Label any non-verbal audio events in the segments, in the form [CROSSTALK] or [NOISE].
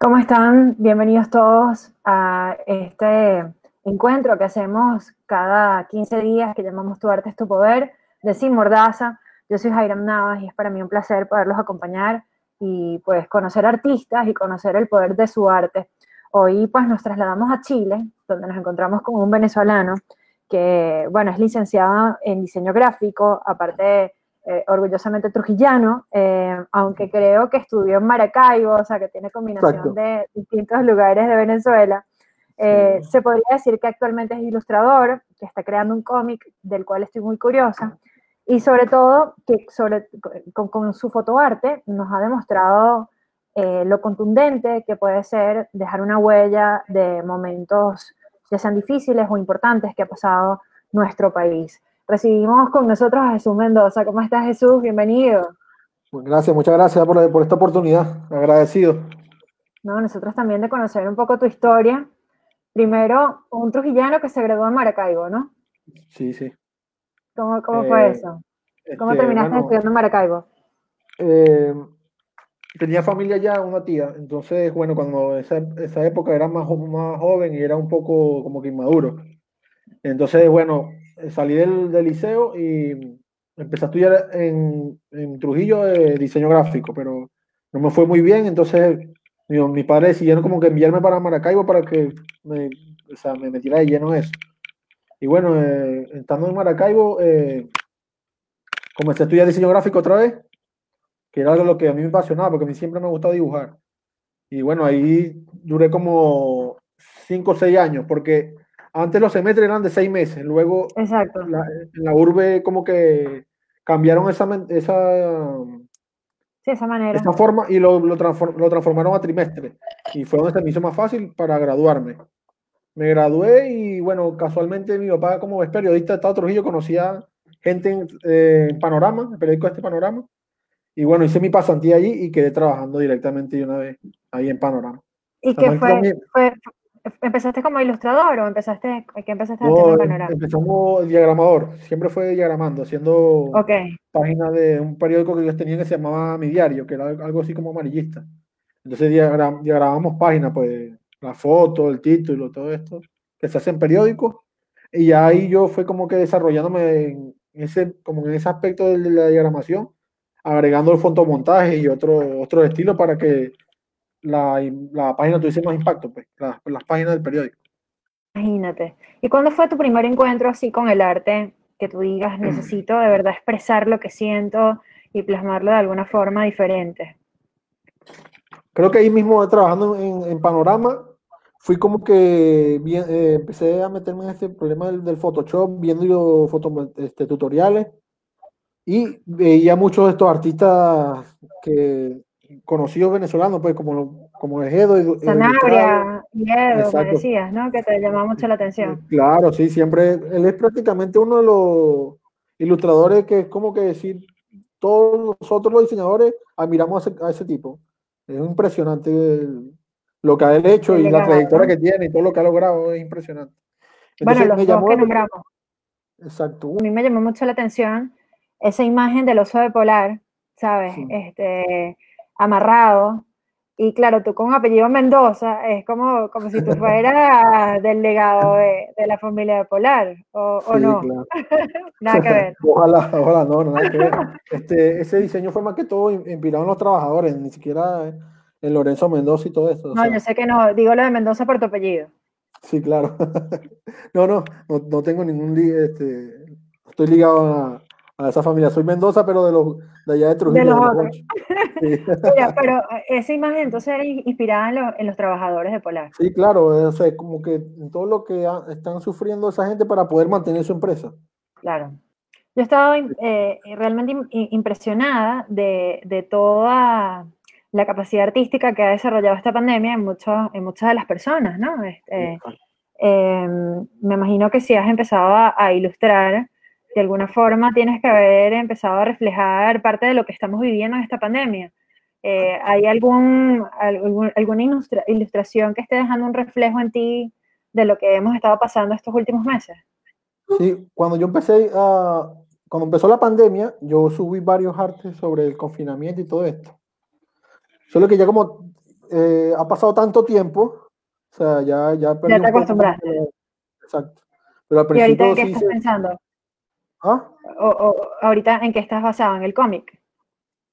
¿Cómo están? Bienvenidos todos a este encuentro que hacemos cada 15 días que llamamos Tu Arte es tu Poder de Sin Mordaza. Yo soy Jairam Navas y es para mí un placer poderlos acompañar y pues conocer artistas y conocer el poder de su arte. Hoy pues nos trasladamos a Chile, donde nos encontramos con un venezolano que, bueno, es licenciado en diseño gráfico, aparte eh, orgullosamente trujillano, eh, aunque creo que estudió en Maracaibo, o sea, que tiene combinación de distintos lugares de Venezuela. Eh, se podría decir que actualmente es ilustrador, que está creando un cómic del cual estoy muy curiosa, y sobre todo que sobre, con, con su fotoarte nos ha demostrado lo contundente que puede ser dejar una huella de momentos, ya sean difíciles o importantes, que ha pasado nuestro país recibimos con nosotros a Jesús Mendoza. ¿Cómo estás, Jesús? Bienvenido. Gracias, muchas gracias por, esta oportunidad. Agradecido. No, nosotros también de conocer un poco tu historia. Primero, un trujillano que se graduó en Maracaibo, ¿no? Sí, sí. ¿Cómo, fue eh, eso? ¿Cómo este, terminaste estudiando en Maracaibo? Eh, tenía familia ya, una tía. Entonces, bueno, cuando esa, esa época era más, más joven y era un poco como que inmaduro. Entonces, bueno, salí del, del, liceo y empecé a estudiar en, en Trujillo de diseño gráfico, pero no me fue muy bien, entonces mi, mis padres decidieron como que enviarme para Maracaibo para que me, o sea, me metiera de lleno en eso. Y bueno, eh, estando en Maracaibo, eh, comencé a estudiar diseño gráfico otra vez, que era algo lo que a mí me apasionaba, porque a mí siempre me ha gustado dibujar. Y bueno, ahí duré como 5 o 6 años, porque antes los semestres eran de seis meses, luego Exacto. La, en la urbe como que cambiaron esa, esa, sí, esa manera. Esa forma y lo, lo, lo, transformaron a trimestre. Y fue donde se me hizo más fácil para graduarme. Me gradué y bueno, casualmente mi papá como es periodista de Estado Trujillo conocía gente en, eh, Panorama, el periódico este Panorama. Y bueno, hice mi pasantía allí y quedé trabajando directamente de una vez ahí en Panorama. ¿Y qué fue, fue, ¿Empezaste como ilustrador o empezaste, ¿qué empezaste a hacer en panorama? Empezamos diagramador, siempre fue diagramando, haciendo páginas de un periódico que ellos tenían que se llamaba Mi Diario, que era algo así como amarillista. Entonces diagram, diagramábamos páginas, pues la foto, el título, todo esto, que se hace en periódicos. Y ahí yo fue como que desarrollándome en ese, como en ese aspecto de la diagramación, agregando el fotomontaje y otro, otro estilo para que la, la página tuviese más impacto, pues, las, las páginas del periódico. Imagínate. ¿Y cuándo fue tu primer encuentro así con el arte? Que tú digas, [CLEARS THROAT] necesito de verdad expresar lo que siento y plasmarlo de alguna forma diferente. Creo que ahí mismo trabajando en, en Panorama, fui como que bien, eh, empecé a meterme en este problema del, Photoshop, viendo foto, este, tutoriales y veía muchos de estos artistas que conocidos venezolanos, pues como, como Ejedo. Y, Sanabria y Edo, me decías, ¿no? Que te llamaba mucho la atención. Claro, sí, siempre. Él es prácticamente uno de los ilustradores que es como que decir, todos nosotros los diseñadores admiramos a ese, a ese tipo. Es impresionante lo que ha hecho y la trayectoria que tiene y todo lo que ha logrado, es impresionante. bueno, los dos que nombramos. Exacto. A mí me llamó mucho la atención esa imagen del oso de polar, ¿sabes? Este, amarrado. Y claro, tú con apellido Mendoza es como, como si tú fueras del legado de, de, la familia de Polar, ¿o, o no? [LAUGHS] nada que ver. Ojalá, ojalá, no, nada que ver. Este, ese diseño fue más que todo inspirado en los trabajadores, ni siquiera en Lorenzo Mendoza y todo eso. No, yo sé que no, digo lo de Mendoza por tu apellido. Sí, claro. [LAUGHS] no, no, no, no tengo ningún, este, estoy ligado a, a esa familia. Soy Mendoza, pero de los de allá de Trujillo. De los otros. [LAUGHS] pero esa imagen entonces era inspirada en, los trabajadores de Polar. Sí, claro, o sea, como que todo lo que están sufriendo esa gente para poder mantener su empresa. Claro. Yo he estado eh, realmente impresionada de, de, toda la capacidad artística que ha desarrollado esta pandemia en, muchos, en muchas de las personas, ¿no? Este, em, me imagino que si has empezado a ilustrar de alguna forma tienes que haber empezado a reflejar parte de lo que estamos viviendo en esta pandemia. Eh, ¿Hay algún, alguna ilustración que esté dejando un reflejo en ti de lo que hemos estado pasando estos últimos meses? Sí, cuando yo empecé a, cuando empezó la pandemia, yo subí varios artes sobre el confinamiento y todo esto. Solo que ya como eh, ha pasado tanto tiempo, o sea, ya, ya perdí Ya te acostumbraste. Exacto. Pero al ¿Y ahorita en qué estás pensando? ¿Ah? O, ahorita en qué estás basado, en el cómic.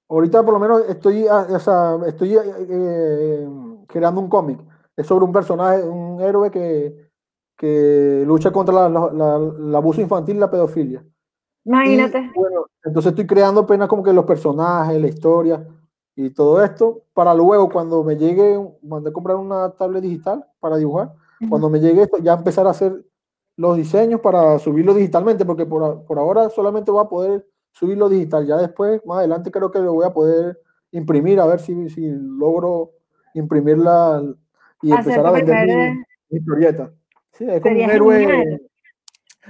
Ahorita por lo menos estoy, ah, o sea, estoy eh, creando un cómic. Es sobre un personaje, un héroe que, que lucha contra el abuso infantil y la pedofilia. Imagínate. bueno, entonces estoy creando apenas como que los personajes, la historia y todo esto para luego cuando me llegue, mandé a comprar una tablet digital para dibujar, cuando me llegue esto ya empezar a hacer los diseños para subirlo digitalmente, porque por, por ahora solamente voy a poder subirlo digital, ya después, más adelante creo que lo voy a poder imprimir, a ver si, si logro imprimirla y empezar a vender mi, historieta. Sí, es como un héroe.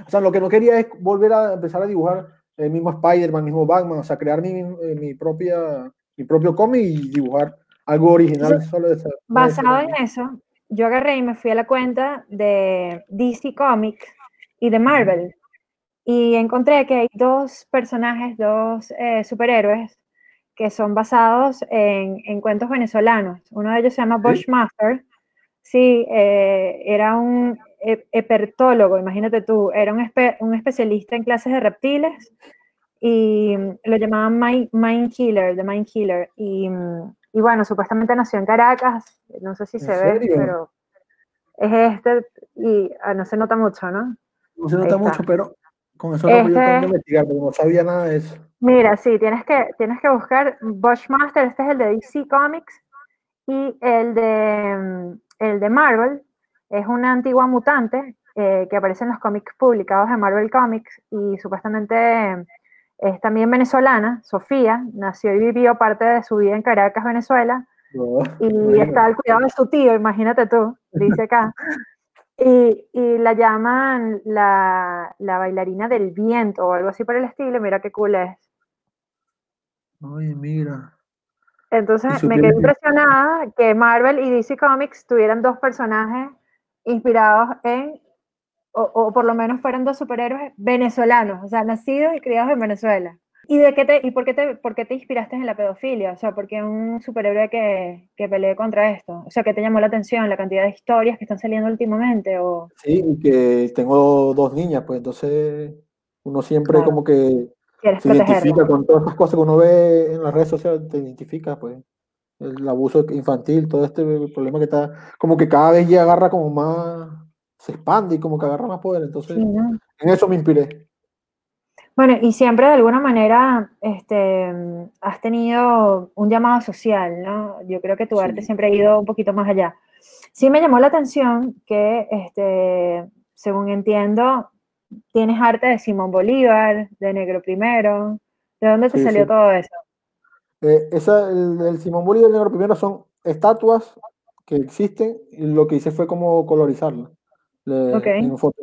O sea, lo que no quería es volver a empezar a dibujar el mismo Spider-Man, el mismo Batman, o sea, crear mi, eh, mi propia mi propio cómic y dibujar algo original solo de Basado en eso, yo agarré y me fui a la cuenta de DC Comics y de Marvel y encontré que hay dos personajes, dos eh, superhéroes que son basados en, en, cuentos venezolanos. Uno de ellos se llama Bushmaster. Sí, eh, era un herpetólogo, imagínate tú, era un, un especialista en clases de reptiles y lo llamaban Mind, Killer, The Mind Killer. Y, y, bueno, supuestamente nació en Caracas, no sé si se ve, pero es este y ah, no se nota mucho, ¿no? No se nota mucho, pero con eso este, yo tengo que investigar, porque no sabía nada de eso. Mira, sí, tienes que, tienes que buscar Bushmaster, este es el de DC Comics, y el de, el de Marvel, es una antigua mutante eh, que aparece en los cómics publicados de Marvel Comics y supuestamente es también venezolana, Sofía, nació y vivió parte de su vida en Caracas, Venezuela, oh, y está al cuidado de su tío, imagínate tú, dice acá. [LAUGHS] Y, y la llaman la, la, bailarina del viento o algo así por el estilo, mira qué cool es. Ay, mira. Entonces me quedé impresionada que Marvel y DC Comics tuvieran dos personajes inspirados en o, por lo menos fueran dos superhéroes venezolanos, o sea, nacidos y criados en Venezuela. ¿Y, de qué te, y por, qué te, por qué te inspiraste en la pedofilia? O sea, ¿por qué un superhéroe que, que pelee contra esto? O sea, ¿qué te llamó la atención? ¿La cantidad de historias que están saliendo últimamente? O... Sí, y que tengo dos niñas, pues entonces uno siempre como que se identifica con todas las cosas que uno ve en las redes sociales, te identifica, pues el abuso infantil, todo este problema que está, como que cada vez ya agarra como más se expande y como que agarra más poder. Entonces, en eso me inspiré. Bueno, y siempre de alguna manera este, has tenido un llamado social, ¿no? Yo creo que tu arte siempre ha ido un poquito más allá. Sí me llamó la atención que, este, según entiendo, tienes arte de Simón Bolívar, de Negro Primero. ¿De dónde te salió todo eso? Eh, esa, el, Simón Bolívar y el Negro Primero son estatuas que existen y lo que hice fue como colorizarlas. Le, foto,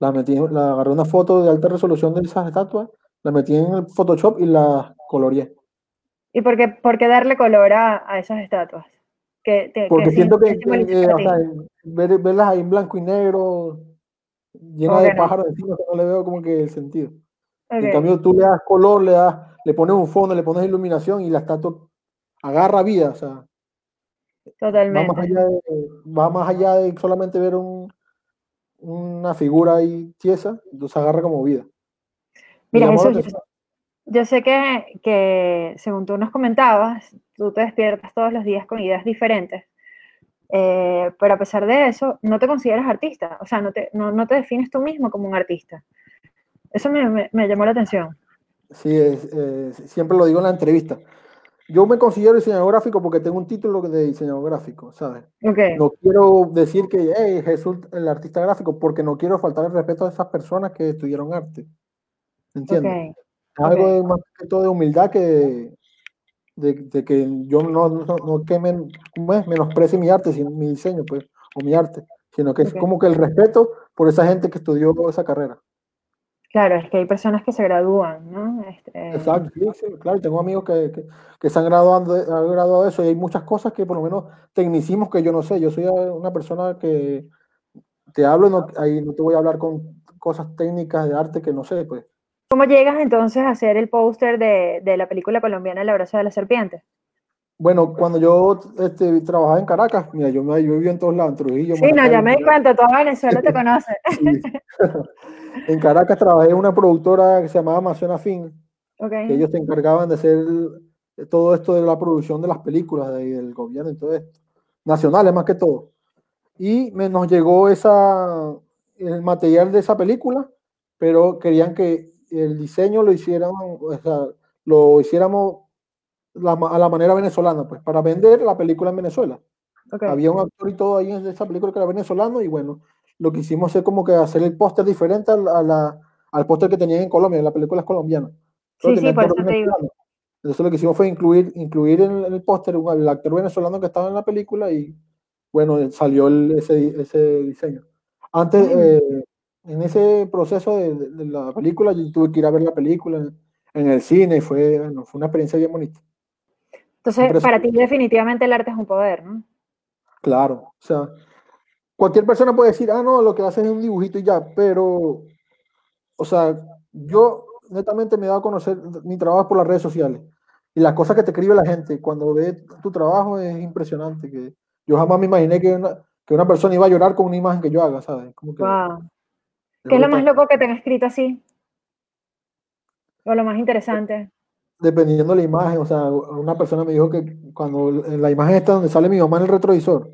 la, metí, la, agarré una foto de alta resolución de esas estatuas, la metí en el Photoshop y la coloreé. ¿Y por qué, por qué darle color a, a esas estatuas? Que, Porque siento que, verlas ahí en blanco y negro, llena de pájaros encima, no le veo como que el sentido. En cambio, tú le das color, le das, le pones un fondo, le pones iluminación y la estatua agarra vida, o sea. Totalmente. Va más allá de, va más allá de solamente ver un, una figura ahí tiesa, entonces agarra como vida. Mira, Jesús, yo, sé que, que, según tú nos comentabas, tú te despiertas todos los días con ideas diferentes, eh, pero a pesar de eso, no te consideras artista, o sea, no te, no, no te defines tú mismo como un artista. Eso me, me, llamó la atención. Sí, siempre lo digo en la entrevista yo me considero diseñador gráfico porque tengo un título de diseñador gráfico, ¿sabes? No quiero decir que hey, Jesús el artista gráfico porque no quiero faltar el respeto a esas personas que estudiaron arte. ¿Entiendes? algo de, más que todo de humildad que de, que yo no, no, no que menosprecie mi arte, sino mi diseño, pues, o mi arte, sino que es como que el respeto por esa gente que estudió esa carrera. Claro, es que hay personas que se gradúan, ¿no? Este... Exacto, sí, claro, tengo amigos que, que, se han graduado, han graduado de eso y hay muchas cosas que por lo menos tecnicismos que yo no sé. Yo soy una persona que te hablo, no, ahí no te voy a hablar con cosas técnicas de arte que no sé, pues. ¿Cómo llegas entonces a hacer el póster de, de, la película colombiana El abrazo de la serpiente? Bueno, cuando yo este, trabajaba en Caracas, mira, yo, me, yo vivía en todos lados, en Trujillo. Sí, no, ya me di cuenta, toda Venezuela te [LAUGHS] conoce. [LAUGHS] en Caracas trabajé en una productora que se llamaba Amazona Fin, okay. que ellos se encargaban de hacer todo esto de la producción de las películas de, del gobierno y todo esto, nacionales más que todo. Y me, nos llegó esa, el material de esa película, pero querían que el diseño lo hiciéramos, o sea, lo hiciéramos a la manera venezolana, pues, para vender la película en Venezuela. Había un actor y todo ahí en esa película que era venezolano y bueno, lo que hicimos es como que hacer el póster diferente a la, al póster que tenían en Colombia, la película es colombiana. Sí, sí, por eso te digo. Entonces lo que hicimos fue incluir, incluir en el póster el actor venezolano que estaba en la película y bueno, salió ese, ese diseño. Antes, eh, en ese proceso de, de, la película, yo tuve que ir a ver la película en, en el cine y fue, bueno, fue una experiencia bien bonita. Entonces, para ti definitivamente el arte es un poder, ¿no? Claro, o sea, cualquier persona puede decir, ah, no, lo que haces es un dibujito y ya, pero, o sea, yo netamente me he dado a conocer mi trabajo por las redes sociales y las cosas que te escribe la gente cuando ve tu trabajo es impresionante, que yo jamás me imaginé que una, que una persona iba a llorar con una imagen que yo haga, ¿sabes? Como que, wow. ¿Qué es lo más loco que te han escrito así? O lo más interesante dependiendo de la imagen, o sea, una persona me dijo que cuando la imagen está donde sale mi mamá en el retrovisor,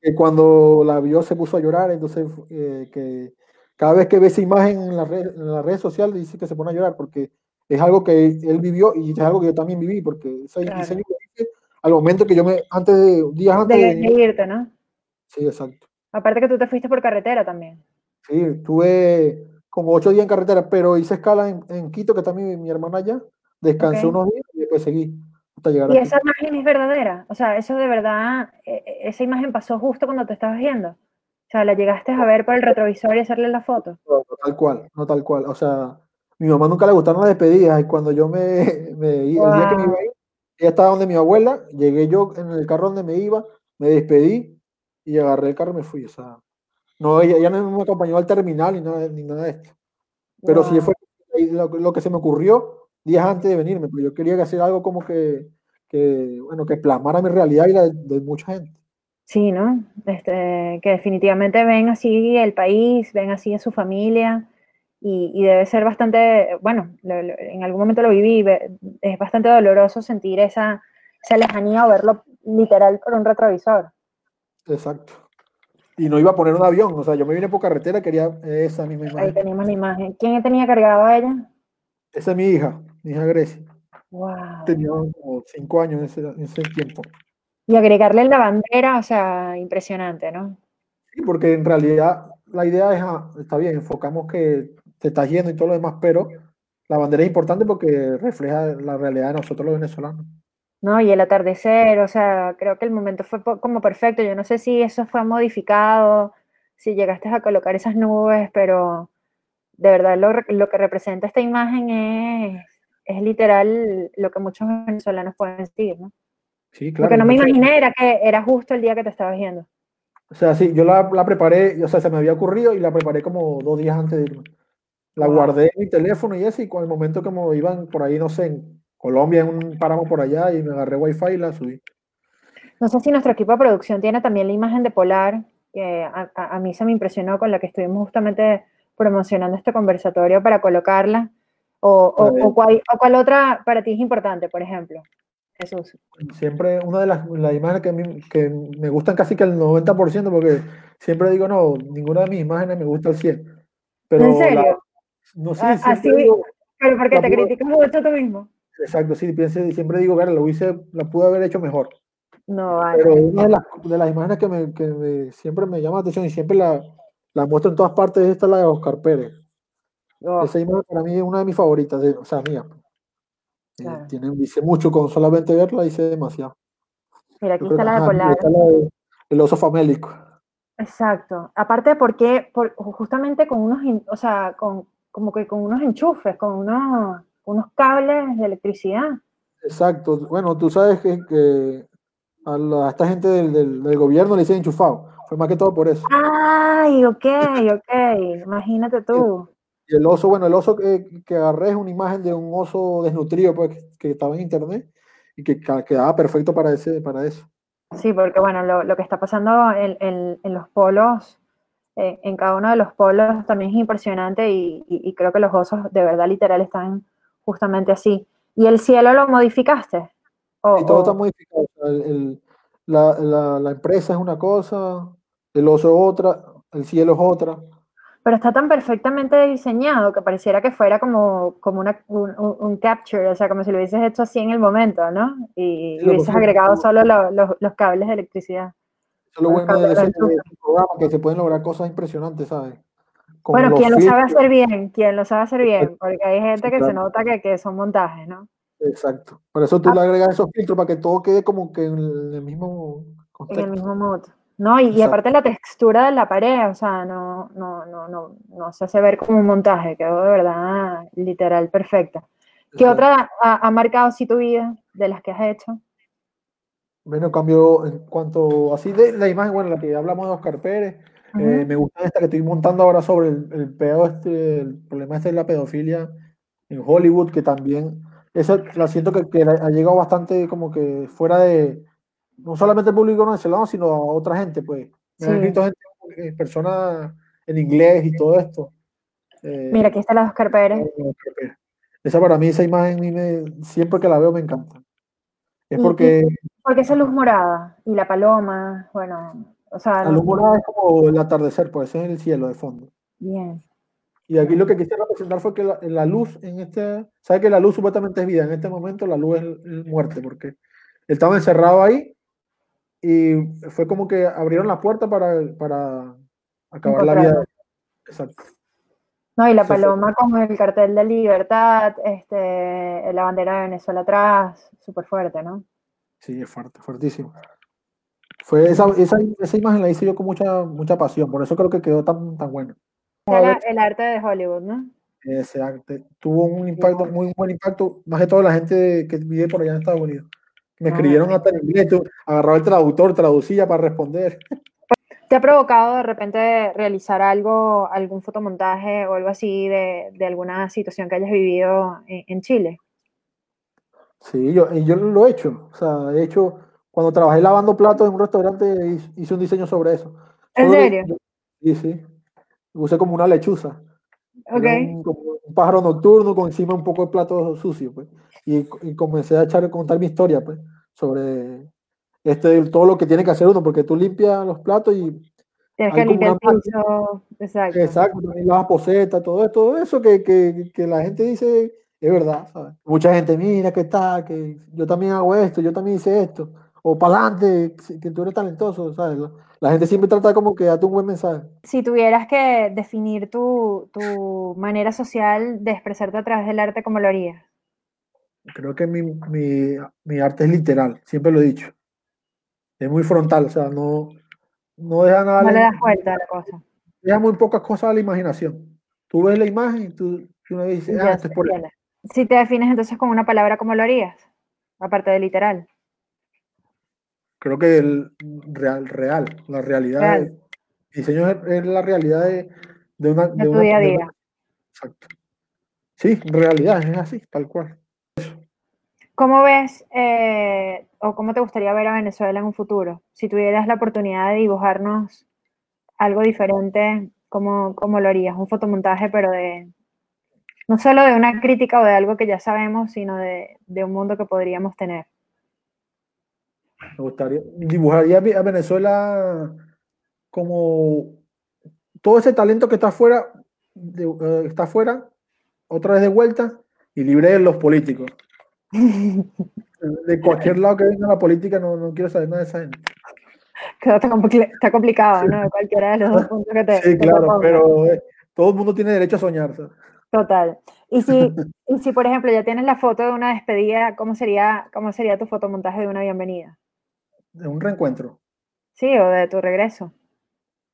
que cuando la vio se puso a llorar, entonces eh, que cada vez que ve esa imagen en la, red, en la red social dice que se pone a llorar porque es algo que él vivió y es algo que yo también viví, porque ese diseño que hice al momento que yo me, antes de, días antes de, de irte, ¿no? Sí, exacto. Aparte que tú te fuiste por carretera también. Sí, tuve como ocho días en carretera, pero hice escala en, en Quito, que también mi, mi hermana allá, Descansé unos días y después seguí hasta llegar ¿Y esa imagen es verdadera? O sea, eso de verdad, e, e, esa imagen pasó justo cuando te estabas viendo. O sea, la llegaste a ver por el retrovisor y hacerle la foto. No, tal cual, no tal cual. O sea, mi mamá nunca le gustaron las despedidas y cuando yo me, [LAUGHS] me el día que me iba a ir, ella estaba donde mi abuela, llegué yo en el carro donde me iba, me despedí y agarré el carro y me fui. O sea, no, ella, no me acompañó al terminal ni nada, ni nada de esto. Pero sí fue lo, lo, que se me ocurrió días antes de venirme, pero yo quería hacer algo como que, que bueno, que plasmara mi realidad y la de, mucha gente. Sí, ¿no? Este, que definitivamente ven así el país, ven así a su familia y, y debe ser bastante, bueno, en algún momento lo viví, es bastante doloroso sentir esa, esa lejanía o verlo literal por un retrovisor. Exacto. Y no iba a poner un avión, o sea, yo me vine por carretera, quería esa misma imagen. Ahí teníamos la imagen. ¿Quién tenía cargado a ella? Esa es mi hija mi hija Grecia. Tenía como cinco años en ese, tiempo. Y agregarle la bandera, o sea, impresionante, ¿no? Sí, porque en realidad la idea es, ah, está bien, enfocamos que te estás yendo y todo lo demás, pero la bandera es importante porque refleja la realidad de nosotros los venezolanos. No, y el atardecer, o sea, creo que el momento fue como perfecto. Yo no sé si eso fue modificado, si llegaste a colocar esas nubes, pero de verdad lo, lo que representa esta imagen es es literal lo que muchos venezolanos pueden decir, ¿no? Sí, claro. Lo que no me imaginé era que era justo el día que te estabas viendo. O sea, sí, yo la, la, preparé, o sea, se me había ocurrido y la preparé como dos días antes de irme. La guardé en mi teléfono y eso, y con el momento que me iban por ahí, no sé, en Colombia, en un páramo por allá, y me agarré wifi y la subí. No sé si nuestro equipo de producción tiene también la imagen de Polar, que a, a, a mí se me impresionó con la que estuvimos justamente promocionando este conversatorio para colocarla. O, o, cuál, o, cuál, otra para ti es importante, por ejemplo? Jesús. Siempre una de las, las imágenes que, mí, que, me gustan casi que el 90%, porque siempre digo, no, ninguna de mis imágenes me gusta al 100%. Pero ¿En serio? no sé, ah, así, digo, pero porque te criticas mucho tú mismo. Exacto, sí, pienso, siempre digo, ver, lo hice, la pude haber hecho mejor. No, vale. Pero una de las, de las imágenes que, me, que me, siempre me llama la atención y siempre la, la muestro en todas partes, es esta la de Oscar Pérez. Oh. Esa imagen para mí es una de mis favoritas, de, o sea, mía. Eh, claro. tiene, dice mucho, con solamente verla dice demasiado. Mira, aquí está la de Polar. Está la de, el oso famélico. Exacto. Aparte porque por, justamente con unos, o sea, con, como que con unos enchufes, con unos, unos cables de electricidad. Exacto. Bueno, tú sabes que, que a, la, a, esta gente del, del, del, gobierno le dicen enchufado. Fue más que todo por eso. Ay, ok, ok. Imagínate tú. Y el oso, bueno, el oso que, que, agarré es una imagen de un oso desnutrido pues, que, que estaba en internet y que quedaba perfecto para, ese, para eso. Sí, porque bueno, lo, lo que está pasando en, en, en los polos, eh, en cada uno de los polos también es impresionante y, y, y, creo que los osos de verdad literal están justamente así. ¿Y el cielo lo modificaste? Y todo está modificado. El, el, la, la, la, empresa es una cosa, el oso es otra, el cielo es otra. Pero está tan perfectamente diseñado que pareciera que fuera como, como una, un, un, capture, o sea, como si lo hubieses hecho así en el momento, ¿no? Y, y hubieses agregado solo lo, lo, los cables de electricidad. Eso es lo bueno de ese, programa, que se pueden lograr cosas impresionantes, ¿sabes? Como bueno, quien lo sabe hacer bien, quien lo sabe hacer bien, porque hay gente que se nota que, que son montajes, ¿no? Exacto. Por eso tú ah. le agregas esos filtros para que todo quede como que en el mismo contexto. En el mismo modo. No, y, y, aparte la textura de la pared, o sea, no, no, no, no, no se hace ver como un montaje, quedó de verdad literal perfecta. ¿Qué Exacto. otra ha, ha, marcado así tu vida de las que has hecho? Bueno, cambio en cuanto así de la imagen, bueno, la que hablamos de Oscar Pérez, uh -huh. eh, me gusta esta que estoy montando ahora sobre el, el pedo este, el problema este de la pedofilia en Hollywood, que también esa la siento que, que ha llegado bastante como que fuera de, no solamente el público venezolano, sino a otra gente, pues. Me sí. han escrito gente, eh, personas en inglés y todo esto. Eh, Mira, aquí está la Oscar Pérez. Esa para mí, esa imagen, me, siempre que la veo me encanta. Es porque... Porque esa luz morada y la paloma, bueno, o sea... La luz morada es como el atardecer, pues es el cielo de fondo. Bien. Y aquí lo que quise representar fue que la, la luz en este, ¿sabe que la luz supuestamente es vida? En este momento la luz es muerte, porque él estaba encerrado ahí y fue como que abrieron la puerta para, para acabar la vida. Exacto. No, y la paloma con el cartel de libertad, este, la bandera de Venezuela atrás, súper fuerte, ¿no? Sí, es fuerte, fuertísimo. Fue esa, esa, esa, imagen la hice yo con mucha, mucha pasión, por eso creo que quedó tan, tan bueno. El, el arte de Hollywood, ¿no? Ese arte tuvo un impacto, muy buen impacto, más de toda la gente que vive por allá en Estados Unidos. Me escribieron hasta en inglés, agarraba el traductor, traducía para responder. [LAUGHS] ¿Te ha provocado de repente realizar algo, algún fotomontaje o algo así de, de alguna situación que hayas vivido en, en, Chile? Sí, yo, yo lo he hecho. O sea, he hecho, cuando trabajé lavando platos en un restaurante, hice un diseño sobre eso. ¿En serio? Sí, sí. Usé como una lechuza. Okay. Un, un, pájaro nocturno con encima un poco de plato sucio, pues. Y, y, comencé a echar a contar mi historia, pues, sobre este, todo lo que tiene que hacer uno, porque tú limpias los platos y... Tienes que limpiar el piso, exacto. Exacto, también las posetas, todo, todo eso que, que, que, la gente dice es verdad, ¿sabes? Mucha gente, mira, ¿qué tal? Que yo también hago esto, yo también hice esto. O para adelante, que tú eres talentoso, ¿sabes? La gente siempre trata como que date un buen mensaje. Si tuvieras que definir tu, tu manera social de expresarte a través del arte, ¿cómo lo harías? Creo que mi, mi, mi, arte es literal, siempre lo he dicho. Es muy frontal, o sea, no, no deja nada. No le das vuelta a la cosa. Deja muy pocas cosas a la imaginación. Tú ves la imagen y tú, tú me dices, ah, esto es por Si te defines entonces con una palabra, ¿cómo lo harías? Aparte de literal. Creo que el real, real, la realidad. Real. Diseño es, es, la realidad de, de una. De, de tu una, día a día. exacto. Sí, realidad, es así, tal cual. ¿Cómo ves eh, o cómo te gustaría ver a Venezuela en un futuro? Si tuvieras la oportunidad de dibujarnos algo diferente, ¿cómo, cómo lo harías? Un fotomontaje, pero de no solo de una crítica o de algo que ya sabemos, sino de, un mundo que podríamos tener. Me gustaría, dibujaría a Venezuela como todo ese talento que está afuera, de, uh, está afuera, otra vez de vuelta y libre de los políticos. De cualquier lado que venga la política, no, no quiero saber nada de esa gente. Está, compl está complicado, ¿no? Cualquiera de los dos puntos que te. Sí, claro, pero eh, todo el mundo tiene derecho a soñar. ¿sabes? Total. Y si, [LAUGHS] y si, por ejemplo, ya tienes la foto de una despedida, ¿cómo sería, cómo sería tu fotomontaje de una bienvenida? De un reencuentro. Sí, o de tu regreso.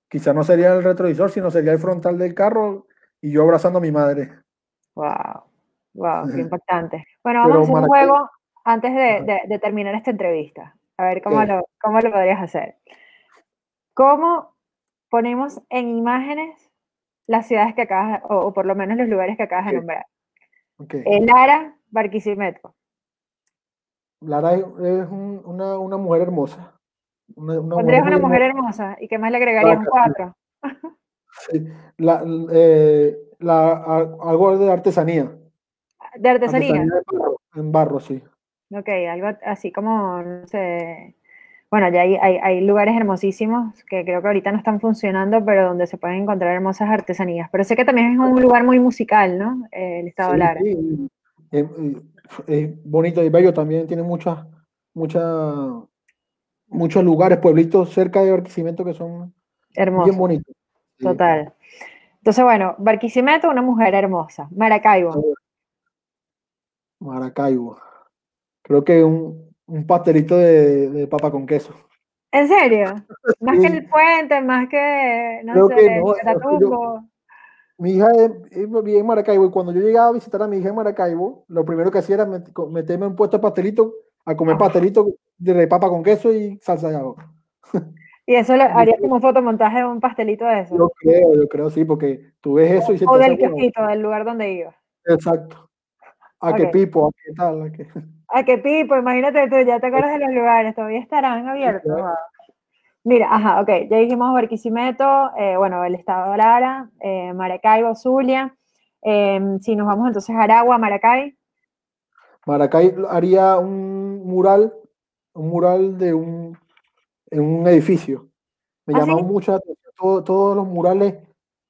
Quizá no sería el retrovisor, sino sería el frontal del carro y yo abrazando a mi madre. Wow. Wow, qué [LAUGHS] impactante. Bueno, vamos Pero a hacer un juego antes de, de, de, terminar esta entrevista. A ver cómo, lo, cómo lo podrías hacer. ¿Cómo ponemos en imágenes las ciudades que acabas, o, o por lo menos los lugares que acabas de nombrar? Okay. El Ara, Barquisimeto. Lara es, una, una, mujer hermosa. Una, una Pondrías una mujer hermosa. ¿Y qué más le agregarías? Un cuatro. Sí. La, eh, la, algo de artesanía. ¿De artesanía? en barro, sí. Ok, algo así como, no sé, bueno, ya hay, hay, hay, lugares hermosísimos que creo que ahorita no están funcionando, pero donde se pueden encontrar hermosas artesanías. Pero sé que también es un lugar muy musical, ¿no? Eh, el Estado de Lara. Sí, es, bonito y bello también, tiene muchas, muchas, muchos lugares, pueblitos cerca de Barquisimeto que son Hermoso. bien bonitos. Total. Entonces, bueno, Barquisimeto, una mujer hermosa. Maracaibo. Maracaibo. Creo que un, un pastelito de, papa con queso. ¿En serio? [LAUGHS] Más que el puente, más que, no sé, no, mi hija vivía en Maracaibo y cuando yo llegaba a visitar a mi hija en Maracaibo, lo primero que hacía era meterme un puesto de pastelito, a comer pastelito de papa con queso y salsa de agua. [LAUGHS] ¿Y eso lo [LAUGHS] haría como fotomontaje de un pastelito de eso? Yo creo, yo creo sí, porque tú ves eso y se O del quesito, del lugar donde iba. Exacto. A qué pipo, a qué tal, a qué... A qué pipo, imagínate tú, ya te acuerdas de los lugares, todavía estarán abiertos. Mira, ajá, ok, ya dijimos Barquisimeto, eh, bueno, el estado de Lara, eh, Maracaibo, Zulia. Em, si nos vamos entonces a Aragua, Maracay. Maracay haría un mural, un mural de un, en un edificio. Me ¿Ah, mucho la atención todos los murales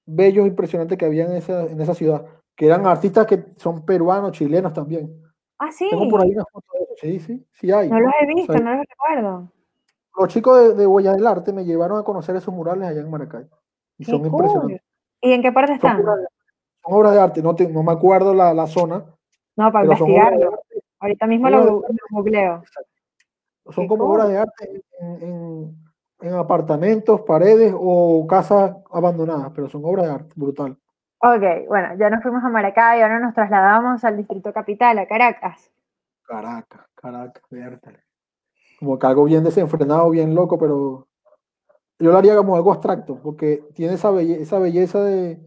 bellos, impresionantes que había en esa, en esa ciudad, que eran artistas que son peruanos, chilenos también. Ah, sí. Tengo por ahí una foto de eso, sí, sí, sí hay. No los he visto, no los recuerdo. Los chicos de, Huellas del Arte me llevaron a conocer esos murales allá en Maracay. Y son impresionantes. ¿Y en qué parte están? Son, obras de arte, no, no me acuerdo la, la, zona. No, para investigarlo. Ahorita mismo lo, googleo. Son como obras de arte en, en, apartamentos, paredes o casas abandonadas, pero son obras de arte, brutal. Ok, bueno, ya nos fuimos a Maracay, ahora nos trasladamos al distrito capital, a Caracas. Caracas, Caracas, vértale. Como que algo bien desenfrenado, bien loco, pero yo lo haría como algo abstracto, porque tiene esa, belleza, esa belleza de,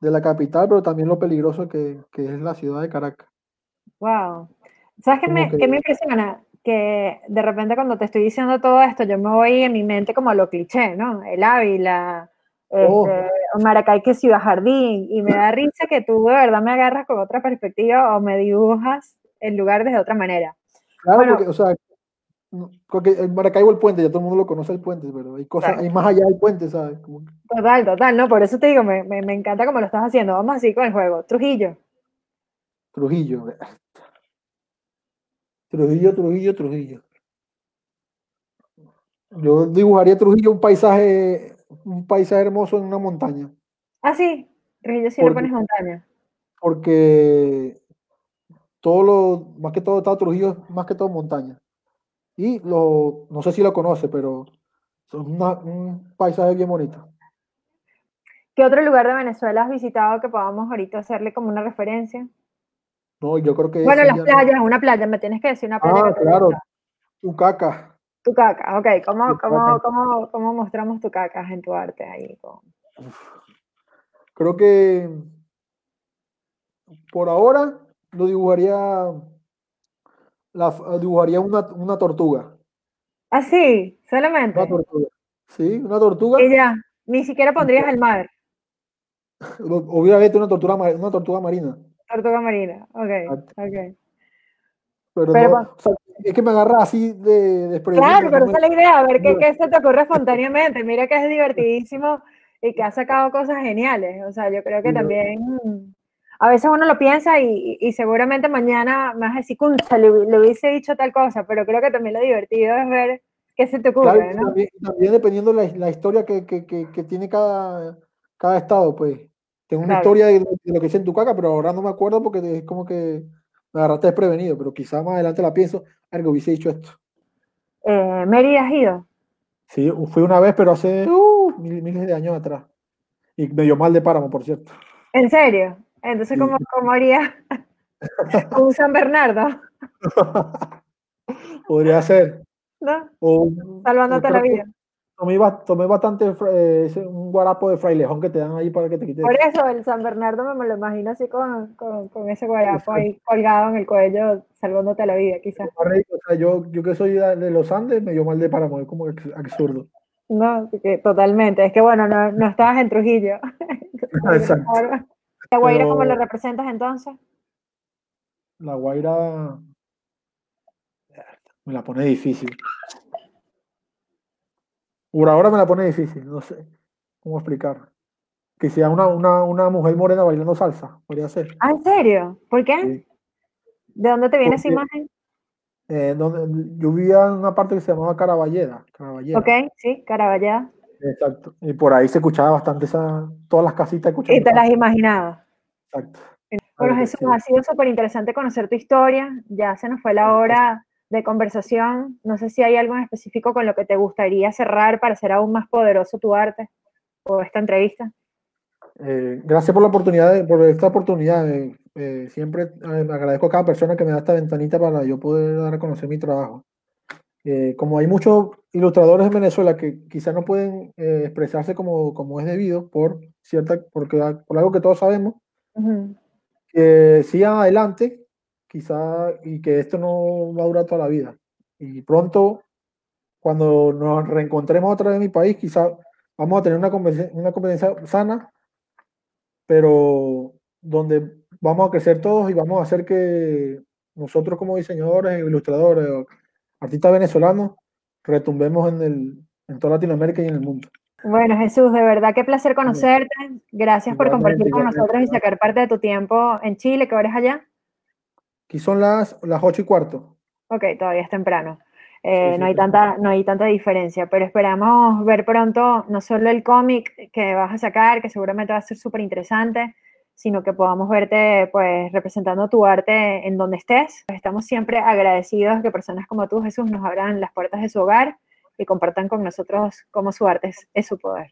la capital, pero también lo peligroso que, es la ciudad de Caracas. Wow. ¿Sabes qué me, me impresiona? Que de repente cuando te estoy diciendo todo esto, yo me voy en mi mente como a lo cliché, ¿no? El Ávila, oh. este, Maracay que Ciudad Jardín, y me da risa que tú de verdad me agarras con otra perspectiva o me dibujas el lugar desde otra manera. Claro, porque, o sea, porque el Maracaibo el puente, ya todo el mundo lo conoce el puente, pero hay cosas, hay más allá del puente, ¿sabes? Total, total, no, por eso te digo, me, me, me, encanta cómo lo estás haciendo. Vamos así con el juego. Trujillo. Trujillo. Trujillo, Trujillo, Trujillo. Yo dibujaría Trujillo un paisaje un paisaje hermoso en una montaña. Ah, sí, Trujillo sí lo pones montaña. Porque todo lo, más que todo está Trujillo, más que todo montaña. Y lo, no sé si lo conoce, pero es un paisaje bien bonito. ¿Qué otro lugar de Venezuela has visitado que podamos ahorita hacerle como una referencia? No, yo creo que... Bueno, las playas, una playa, me tienes que decir una playa. Ah, claro, Tucaca. Tu caca, ok. ¿Cómo, cómo, cómo, cómo mostramos tu caca en tu arte ahí? Creo que por ahora lo dibujaría, la, dibujaría una, una tortuga. ¿Ah, sí? ¿Solamente? Una tortuga. Sí, una tortuga. Y ya, ni siquiera pondrías el mar. [LAUGHS] Obviamente una tortuga, una tortuga marina. Tortuga marina, ok, ok. Pero, es que me agarra así de, Claro, pero esa es la idea, a ver qué, qué, se te ocurre espontáneamente. Mira que es divertidísimo y que ha sacado cosas geniales. O sea, yo creo que también a veces uno lo piensa y, y seguramente mañana más así, le, le, hubiese dicho tal cosa, pero creo que también lo divertido es ver qué se te ocurre. ¿no? también, también, dependiendo la, la historia que, que, que, tiene cada, cada estado, pues. Tengo una historia de, de, lo que hice en tu caca, pero ahora no me acuerdo porque es como que me agarraste desprevenido, pero quizá más adelante la pienso, algo hubiese dicho esto. Eh, ¿Mérida has ido? Sí, fui una vez, pero hace uh, miles de años atrás. Y me dio mal de páramo, por cierto. ¿En serio? Entonces, ¿cómo, cómo haría [LAUGHS] un San Bernardo? Podría ser. ¿No? Salvándote la vida. Tomé, bastante eh, un guarapo de frailejón que te dan ahí para que te quites. Por eso el San Bernardo me, lo imagino así con, con, ese guarapo ahí colgado en el cuello, salvándote la vida, quizás. yo, yo que soy de los Andes, me dio mal de páramo, es como absurdo. No, totalmente. Es que bueno, no, no estabas en Trujillo. [LAUGHS] [LAUGHS] Exacto. ¿La Guaira cómo lo representas entonces? La Guaira me la pone difícil. Por ahora me la pone difícil, no sé cómo explicar. Que sea una, una, una mujer morena bailando salsa, podría ser. ¿Ah, en serio? ¿Por qué? ¿De dónde te viene esa imagen? Eh, donde, yo vivía en una parte que se llamaba Caraballeda. Caraballeda. Ok, sí, Caraballeda. Exacto. Y por ahí se escuchaba bastante esa, todas las casitas. Y te las imaginaba. Exacto. Bueno, Jesús, ha sido súper interesante conocer tu historia. Ya se nos fue la hora de conversación. No sé si hay algo en específico con lo que te gustaría cerrar para hacer aún más poderoso tu arte o esta entrevista. Eh, gracias por la oportunidad, por esta oportunidad. Eh, siempre eh, agradezco a cada persona que me da esta ventanita para yo poder dar a conocer mi trabajo. como hay muchos ilustradores en Venezuela que quizás no pueden expresarse como, como es debido por cierta, porque, por algo que todos sabemos, que sigan adelante, quizá, y que esto no va a durar toda la vida. Y pronto, cuando nos reencontremos otra vez en mi país, quizá vamos a tener una convivencia, una convivencia sana, pero donde vamos a crecer todos y vamos a hacer que nosotros como diseñadores, ilustradores, artistas venezolanos, retumbemos en, el, en toda Latinoamérica y en el mundo. Bueno, Jesús, de verdad qué placer conocerte. Gracias por compartir con nosotros y sacar parte de tu tiempo en Chile, que ahora es allá. Aquí son las, las 8 y cuarto. Ok, todavía es temprano. Eh, no, hay tanta, no hay tanta diferencia, pero esperamos ver pronto no solo el cómic que vas a sacar, que seguramente va a ser súper interesante, sino que podamos verte pues representando tu arte en donde estés. Estamos siempre agradecidos que personas como tú, Jesús, nos abran las puertas de su hogar y compartan con nosotros cómo su arte es, su poder.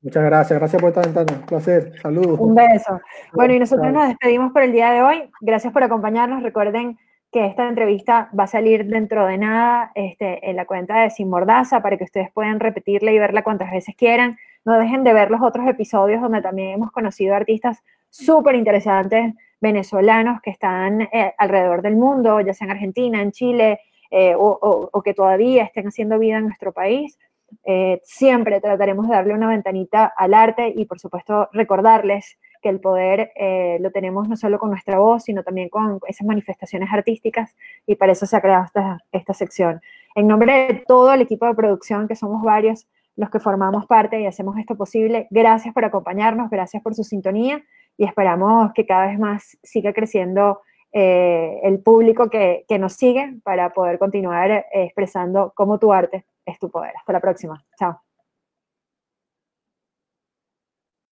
Muchas gracias, gracias por esta ventana. Un placer, saludos. Un beso. Bueno, y nosotros nos despedimos por el día de hoy. Gracias por acompañarnos. Recuerden que esta entrevista va a salir dentro de nada este, en la cuenta de Sin Mordaza para que ustedes puedan repetirla y verla cuantas veces quieran. No dejen de ver los otros episodios donde también hemos conocido artistas súper interesantes venezolanos que están eh, alrededor del mundo, ya sea en Argentina, en Chile, eh, o, que todavía estén haciendo vida en nuestro país. Eh, siempre trataremos de darle una ventanita al arte y por supuesto recordarles que el poder eh, lo tenemos no solo con nuestra voz, sino también con esas manifestaciones artísticas y para eso se ha creado esta, esta sección. En nombre de todo el equipo de producción, que somos varios los que formamos parte y hacemos esto posible, gracias por acompañarnos, gracias por su sintonía y esperamos que cada vez más siga creciendo eh, el público que, que, nos sigue para poder continuar expresando cómo tu arte es tu poder. Hasta la próxima. Chao.